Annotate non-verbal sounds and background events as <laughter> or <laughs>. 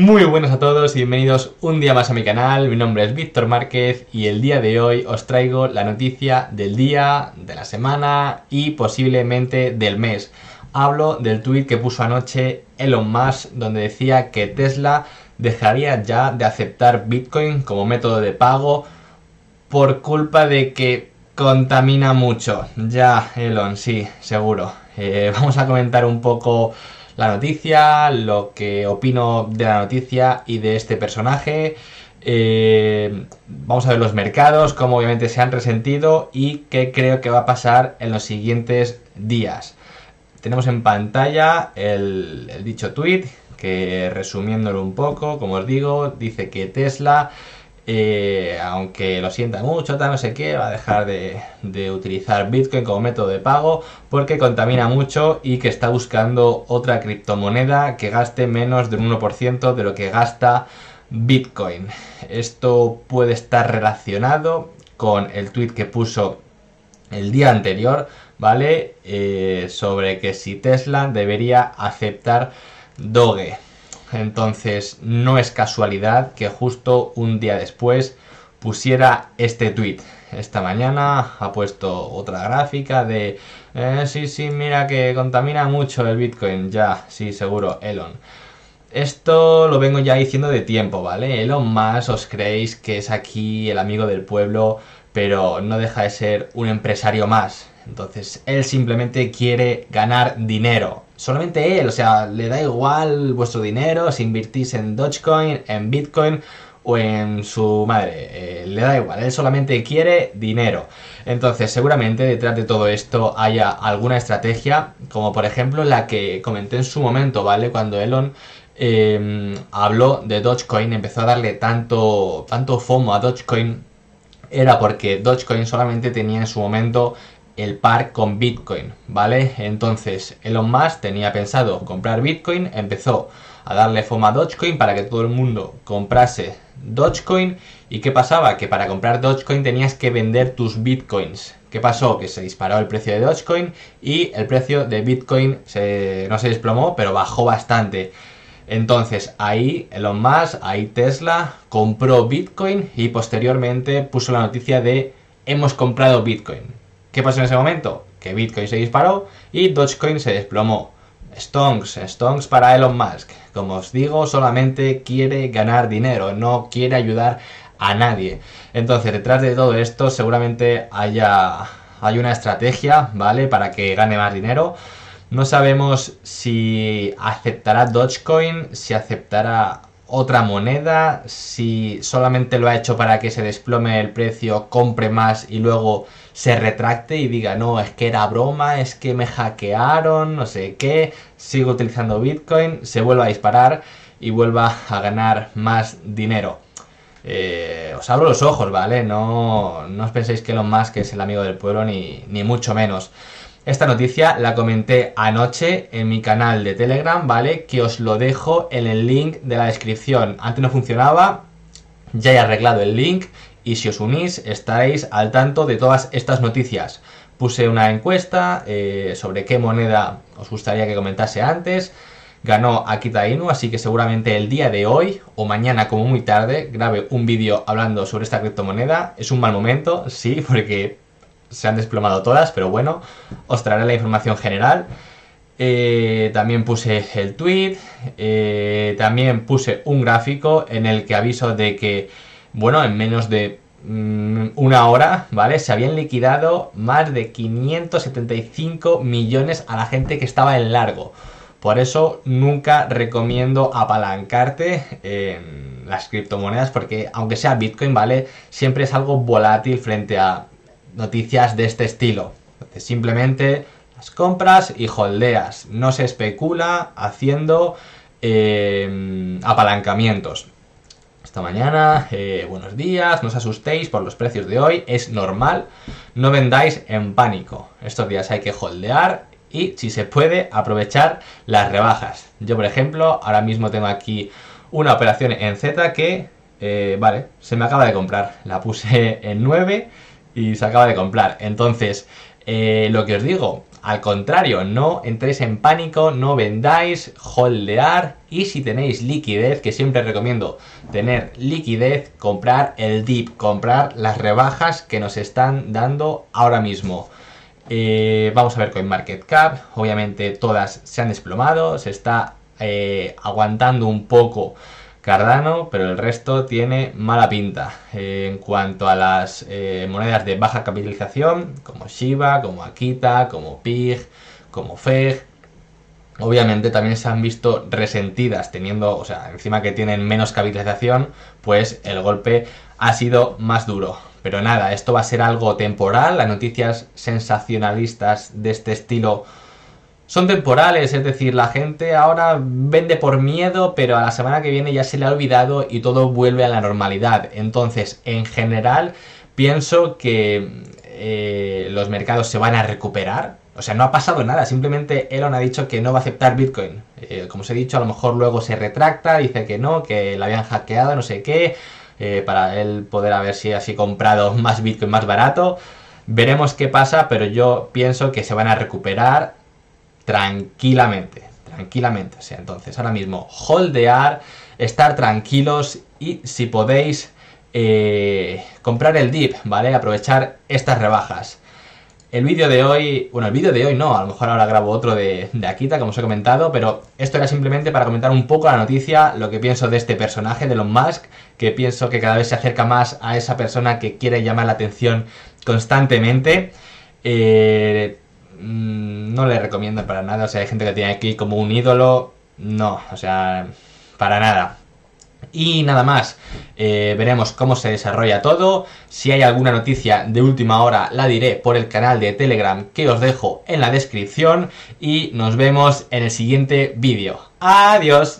Muy buenas a todos y bienvenidos un día más a mi canal. Mi nombre es Víctor Márquez y el día de hoy os traigo la noticia del día, de la semana y posiblemente del mes. Hablo del tweet que puso anoche Elon Musk donde decía que Tesla dejaría ya de aceptar Bitcoin como método de pago por culpa de que contamina mucho. Ya, Elon, sí, seguro. Eh, <laughs> vamos a comentar un poco la noticia, lo que opino de la noticia y de este personaje. Eh, vamos a ver los mercados, cómo obviamente se han resentido y qué creo que va a pasar en los siguientes días. Tenemos en pantalla el, dicho tweet que resumiéndolo un poco, como os digo, dice que Tesla eh, aunque lo sienta mucho, tal, no sé qué, va a dejar de, utilizar Bitcoin como método de pago porque contamina mucho y que está buscando otra criptomoneda que gaste menos de un 1% de lo que gasta Bitcoin. Esto puede estar relacionado con el tweet que puso el día anterior, ¿vale? Eh, sobre que si Tesla debería aceptar Doge. Entonces no es casualidad que justo un día después pusiera este tweet. Esta mañana ha puesto otra gráfica de eh, sí, sí, mira que contamina mucho el Bitcoin. Ya, sí, seguro, Elon. Esto lo vengo ya diciendo de tiempo, ¿vale? Elon más os creéis que es aquí el amigo del pueblo, pero no deja de ser un empresario más. Entonces, él simplemente quiere ganar dinero. Solamente él, o sea, le da igual vuestro dinero si invertís en Dogecoin, en Bitcoin o en su madre. Eh, le da igual, él solamente quiere dinero. Entonces, seguramente detrás de todo esto haya alguna estrategia, como por ejemplo la que comenté en su momento, ¿vale? Cuando Elon em, habló de Dogecoin, empezó a darle tanto, tanto FOMO a Dogecoin, era porque Dogecoin solamente tenía en su momento el par con Bitcoin, ¿vale? Entonces Elon Musk tenía pensado comprar Bitcoin, empezó a darle foma a Dogecoin para que todo el mundo comprase Dogecoin. ¿Y qué pasaba? Que para comprar Dogecoin tenías que vender tus Bitcoins. ¿Qué pasó? Que se disparó el precio de Dogecoin y el precio de Bitcoin no se desplomó, pero bajó bastante. Entonces ahí Elon Musk, ahí Tesla compró Bitcoin y posteriormente puso la noticia de hemos comprado Bitcoin. ¿Qué pasó en ese momento? Que Bitcoin se disparó y Dogecoin se desplomó. Stonks, Stonks para Elon Musk. Como os digo, solamente quiere ganar dinero, no quiere ayudar a nadie. Entonces, detrás de todo esto, seguramente haya hay una estrategia, ¿vale? Para que gane más dinero. No sabemos si aceptará Dogecoin, si aceptará otra moneda, si solamente lo ha hecho para que se desplome el precio, compre más y luego se retracte y diga, no, es que era broma, es que me hackearon, no sé qué, sigo utilizando Bitcoin, se vuelva a disparar y vuelva a ganar más dinero. Eh, os abro los ojos, ¿vale? No, no os penséis que Elon Musk es el amigo del pueblo, ni, ni mucho menos. Esta noticia la comenté anoche en mi canal de Telegram, ¿vale? Que os lo dejo en el link de la descripción. Antes no funcionaba, ya he arreglado el link y si os unís estaréis al tanto de todas estas noticias. Puse una encuesta eh, sobre qué moneda os gustaría que comentase antes. Ganó Akita Inu, así que seguramente el día de hoy o mañana como muy tarde grabe un vídeo hablando sobre esta criptomoneda. Es un mal momento, sí, porque se han desplomado todas, pero bueno, os traeré la información general. Eh, también puse el tweet, eh, también puse un gráfico en el que aviso de que, bueno, en menos de mm, una hora, ¿vale? Se habían liquidado más de 575 millones a la gente que estaba en largo. Por eso nunca recomiendo apalancarte en las criptomonedas porque aunque sea Bitcoin, ¿vale? Siempre es algo volátil frente a noticias de este estilo. simplemente las compras y holdeas. No se especula haciendo eh, apalancamientos. Esta mañana, eh, buenos días, no os asustéis por los precios de hoy, es normal, no vendáis en pánico. Estos días hay que holdear y, si se puede, aprovechar las rebajas. Yo, por ejemplo, ahora mismo tengo aquí una operación en Z que, eh, vale, se me acaba de comprar. La puse en 9 y se acaba de comprar. Entonces, eh, lo que os digo, al contrario, no entréis en pánico, no vendáis, holdear y si tenéis liquidez, que siempre recomiendo tener liquidez, comprar el dip, comprar las rebajas que nos están dando ahora mismo. Eh, vamos a ver con Market Cap, obviamente todas se han desplomado, se está eh, aguantando un poco Cardano, pero el resto tiene mala pinta. Eh, en cuanto a las monedas de baja capitalización, como Shiba, como Akita, como PIG, como FEG, obviamente también se han visto resentidas, teniendo, o sea, encima que tienen menos capitalización, pues el golpe ha sido más duro. Pero nada, esto va a ser algo temporal, las noticias sensacionalistas de este estilo son temporales, es decir, la gente ahora vende por miedo, pero a la semana que viene ya se le ha olvidado y todo vuelve a la normalidad. Entonces, en general, pienso que eh, los mercados se van a recuperar. O sea, no ha pasado nada, simplemente Elon ha dicho que no va a aceptar Bitcoin. Eh, como os he dicho, a lo mejor luego se retracta, dice que no, que la habían hackeado, no sé qué, eh, para él poder haber si así comprado <laughs> más Bitcoin más barato. Veremos qué pasa, pero yo pienso que se van a recuperar tranquilamente, tranquilamente. O sea, entonces ahora mismo holdear, estar tranquilos y si podéis eh, comprar el dip, ¿vale? Aprovechar estas rebajas. El vídeo de hoy, bueno, el vídeo de hoy no, a lo mejor ahora grabo otro de, de, Akita, como os he comentado, pero esto era simplemente para comentar un poco la noticia, lo que pienso de este personaje, de Elon Musk, que pienso que cada vez se acerca más a esa persona que quiere llamar la atención constantemente. Eh, Mm, no le recomiendo para nada. O sea, hay gente que tiene aquí como un ídolo. No, o sea, para nada. Y nada más, eh, veremos cómo se desarrolla todo. Si hay alguna noticia de última hora, la diré por el canal de Telegram que os dejo en la descripción. Y nos vemos en el siguiente vídeo. Adiós.